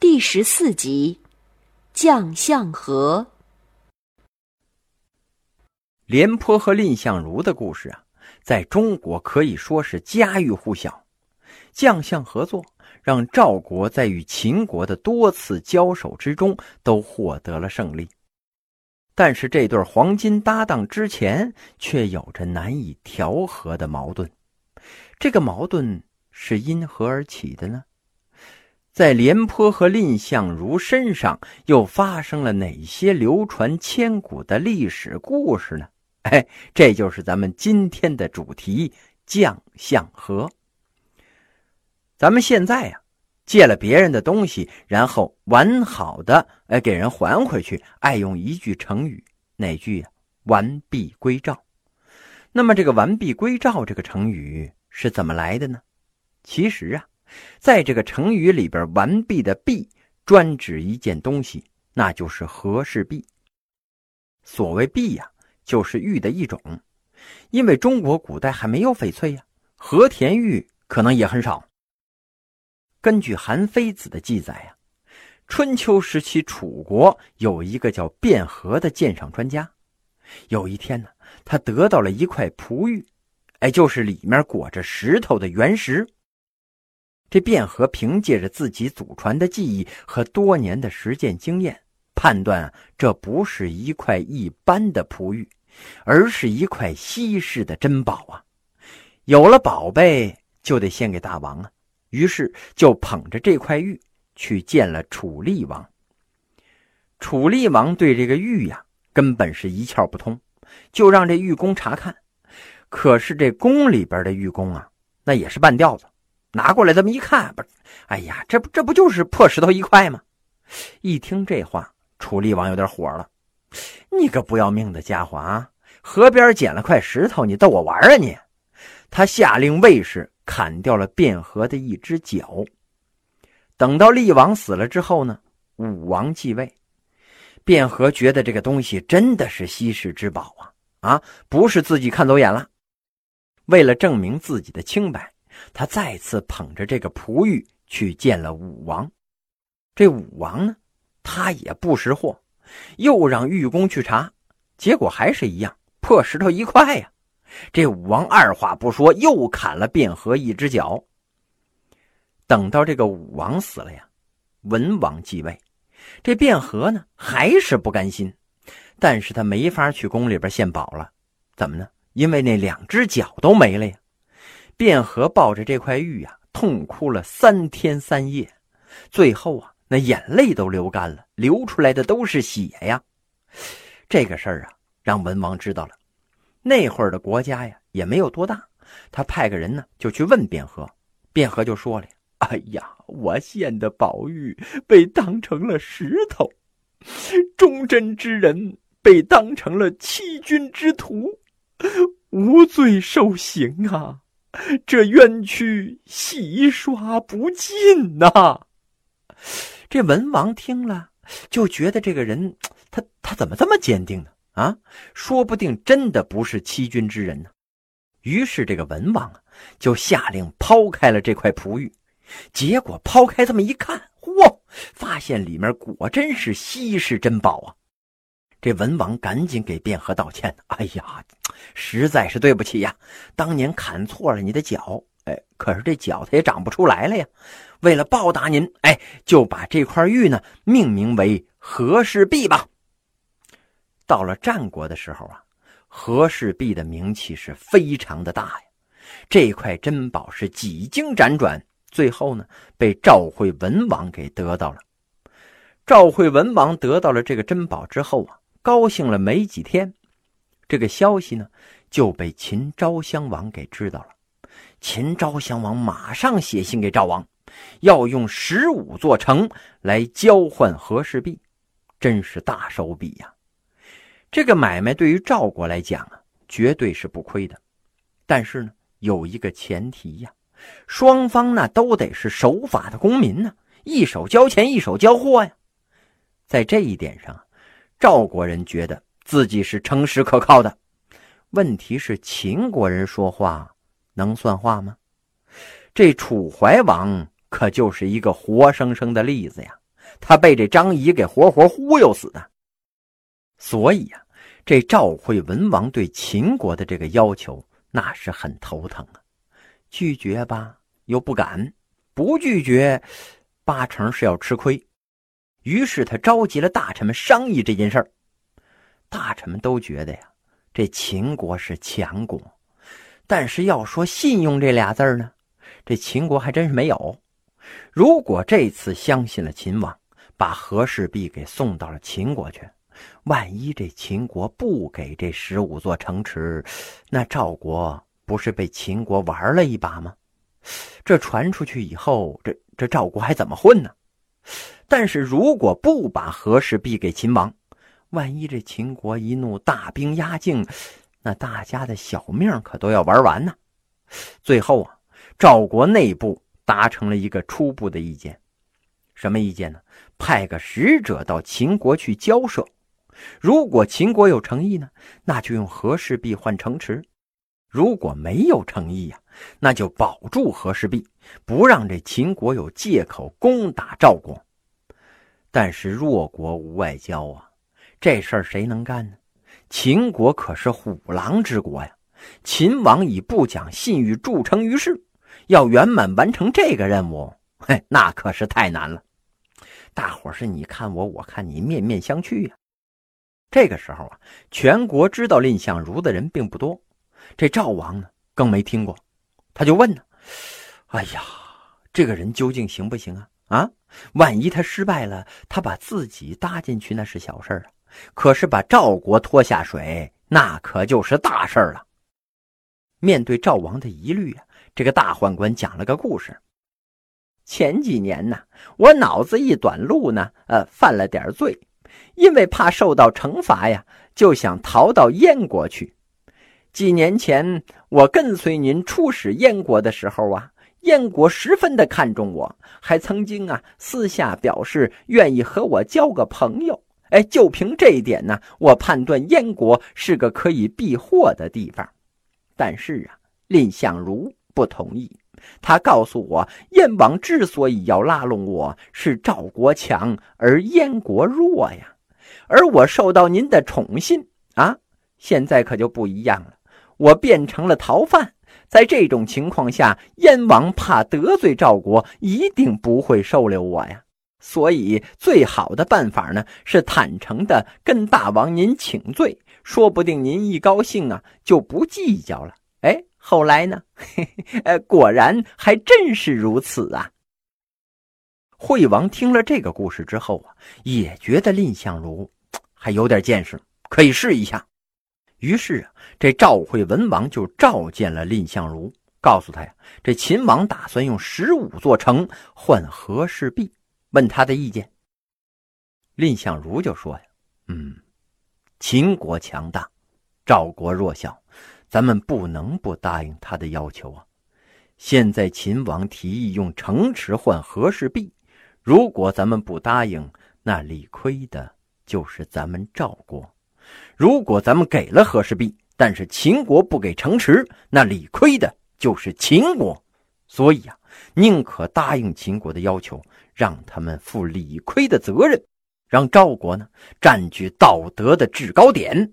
第十四集，将相和。廉颇和蔺相如的故事啊，在中国可以说是家喻户晓。将相合作，让赵国在与秦国的多次交手之中都获得了胜利。但是这对黄金搭档之前却有着难以调和的矛盾。这个矛盾是因何而起的呢？在廉颇和蔺相如身上又发生了哪些流传千古的历史故事呢？哎，这就是咱们今天的主题——将相和。咱们现在呀。借了别人的东西，然后完好的哎给人还回去，爱用一句成语，哪句呀？完璧归赵。那么这个完璧归赵这个成语是怎么来的呢？其实啊，在这个成语里边，完璧的璧专指一件东西，那就是和氏璧。所谓璧呀，就是玉的一种，因为中国古代还没有翡翠呀，和田玉可能也很少。根据《韩非子》的记载呀，春秋时期楚国有一个叫卞和的鉴赏专家。有一天呢，他得到了一块璞玉，哎，就是里面裹着石头的原石。这卞和凭借着自己祖传的技艺和多年的实践经验，判断这不是一块一般的璞玉，而是一块稀世的珍宝啊！有了宝贝，就得献给大王啊！于是就捧着这块玉去见了楚厉王。楚厉王对这个玉呀，根本是一窍不通，就让这玉工查看。可是这宫里边的玉工啊，那也是半吊子，拿过来这么一看，不，哎呀，这不这不就是破石头一块吗？一听这话，楚厉王有点火了：“你个不要命的家伙啊！河边捡了块石头，你逗我玩啊你！”他下令卫士。砍掉了卞和的一只脚。等到厉王死了之后呢，武王继位。卞和觉得这个东西真的是稀世之宝啊啊，不是自己看走眼了。为了证明自己的清白，他再次捧着这个璞玉去见了武王。这武王呢，他也不识货，又让玉工去查，结果还是一样，破石头一块呀。这武王二话不说，又砍了卞和一只脚。等到这个武王死了呀，文王继位，这卞和呢还是不甘心，但是他没法去宫里边献宝了。怎么呢？因为那两只脚都没了呀。卞和抱着这块玉呀，痛哭了三天三夜，最后啊，那眼泪都流干了，流出来的都是血呀。这个事儿啊，让文王知道了。那会儿的国家呀，也没有多大。他派个人呢，就去问卞和。卞和就说了：“哎呀，我献的宝玉被当成了石头，忠贞之人被当成了欺君之徒，无罪受刑啊！这冤屈洗刷不尽呐！”这文王听了，就觉得这个人，他他怎么这么坚定呢？啊，说不定真的不是欺君之人呢。于是这个文王啊，就下令抛开了这块璞玉。结果抛开这么一看，嚯，发现里面果真是稀世珍宝啊！这文王赶紧给卞和道歉：“哎呀，实在是对不起呀，当年砍错了你的脚。哎，可是这脚它也长不出来了呀。为了报答您，哎，就把这块玉呢命名为和氏璧吧。”到了战国的时候啊，和氏璧的名气是非常的大呀。这块珍宝是几经辗转，最后呢被赵惠文王给得到了。赵惠文王得到了这个珍宝之后啊，高兴了没几天，这个消息呢就被秦昭襄王给知道了。秦昭襄王马上写信给赵王，要用十五座城来交换和氏璧，真是大手笔呀。这个买卖对于赵国来讲啊，绝对是不亏的。但是呢，有一个前提呀，双方那都得是守法的公民呢，一手交钱，一手交货呀。在这一点上，赵国人觉得自己是诚实可靠的。问题是秦国人说话能算话吗？这楚怀王可就是一个活生生的例子呀。他被这张仪给活活忽悠死的。所以啊，这赵惠文王对秦国的这个要求，那是很头疼啊。拒绝吧，又不敢；不拒绝，八成是要吃亏。于是他召集了大臣们商议这件事儿。大臣们都觉得呀，这秦国是强国，但是要说信用这俩字儿呢，这秦国还真是没有。如果这次相信了秦王，把和氏璧给送到了秦国去，万一这秦国不给这十五座城池，那赵国不是被秦国玩了一把吗？这传出去以后，这这赵国还怎么混呢？但是如果不把和氏璧给秦王，万一这秦国一怒，大兵压境，那大家的小命可都要玩完呢。最后啊，赵国内部达成了一个初步的意见，什么意见呢？派个使者到秦国去交涉，如果秦国有诚意呢，那就用和氏璧换城池；如果没有诚意呀，那就保住和氏璧，不让这秦国有借口攻打赵国。但是弱国无外交啊。这事儿谁能干呢？秦国可是虎狼之国呀！秦王以不讲信誉著称于世，要圆满完成这个任务，嘿，那可是太难了。大伙是你看我，我看你，面面相觑呀。这个时候啊，全国知道蔺相如的人并不多，这赵王呢更没听过，他就问呢：“哎呀，这个人究竟行不行啊？啊，万一他失败了，他把自己搭进去，那是小事啊。”可是把赵国拖下水，那可就是大事儿了。面对赵王的疑虑啊，这个大宦官讲了个故事。前几年呢，我脑子一短路呢，呃，犯了点罪，因为怕受到惩罚呀，就想逃到燕国去。几年前我跟随您出使燕国的时候啊，燕国十分的看重我，还曾经啊私下表示愿意和我交个朋友。哎，就凭这一点呢，我判断燕国是个可以避祸的地方。但是啊，蔺相如不同意。他告诉我，燕王之所以要拉拢我，是赵国强而燕国弱呀。而我受到您的宠信啊，现在可就不一样了。我变成了逃犯，在这种情况下，燕王怕得罪赵国，一定不会收留我呀。所以，最好的办法呢，是坦诚的跟大王您请罪，说不定您一高兴啊，就不计较了。哎，后来呢，嘿 嘿，果然还真是如此啊。惠王听了这个故事之后啊，也觉得蔺相如还有点见识，可以试一下。于是啊，这赵惠文王就召见了蔺相如，告诉他呀，这秦王打算用十五座城换和氏璧。问他的意见，蔺相如就说：“呀，嗯，秦国强大，赵国弱小，咱们不能不答应他的要求啊。现在秦王提议用城池换和氏璧，如果咱们不答应，那理亏的就是咱们赵国；如果咱们给了和氏璧，但是秦国不给城池，那理亏的就是秦国。所以啊，宁可答应秦国的要求。”让他们负理亏的责任，让赵国呢占据道德的制高点。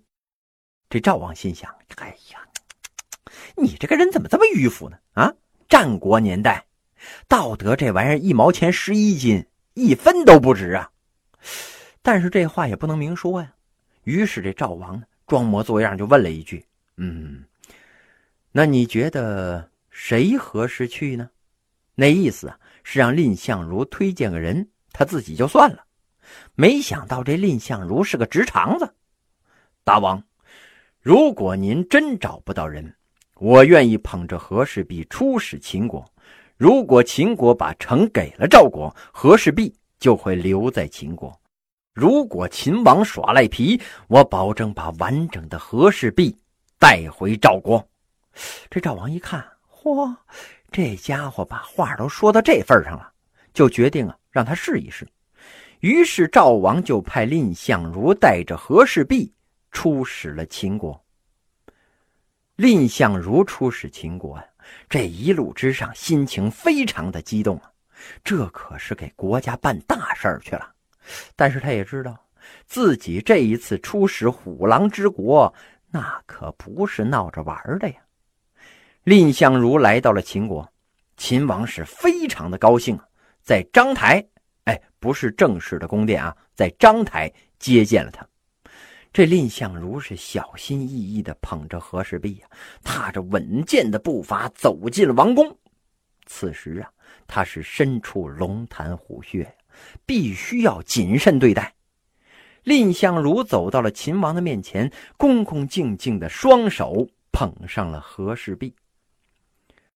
这赵王心想：“哎呀，你这个人怎么这么迂腐呢？啊，战国年代，道德这玩意儿一毛钱十一斤，一分都不值啊！”但是这话也不能明说呀。于是这赵王呢，装模作样就问了一句：“嗯，那你觉得谁合适去呢？”那意思啊。是让蔺相如推荐个人，他自己就算了。没想到这蔺相如是个直肠子。大王，如果您真找不到人，我愿意捧着和氏璧出使秦国。如果秦国把城给了赵国，和氏璧就会留在秦国。如果秦王耍赖皮，我保证把完整的和氏璧带回赵国。这赵王一看，嚯！这家伙把话都说到这份上了，就决定啊让他试一试。于是赵王就派蔺相如带着和氏璧出使了秦国。蔺相如出使秦国呀，这一路之上心情非常的激动啊，这可是给国家办大事儿去了。但是他也知道，自己这一次出使虎狼之国，那可不是闹着玩的呀。蔺相如来到了秦国，秦王是非常的高兴，在章台，哎，不是正式的宫殿啊，在章台接见了他。这蔺相如是小心翼翼地捧着和氏璧呀，踏着稳健的步伐走进了王宫。此时啊，他是身处龙潭虎穴，必须要谨慎对待。蔺相如走到了秦王的面前，恭恭敬敬的双手捧上了和氏璧。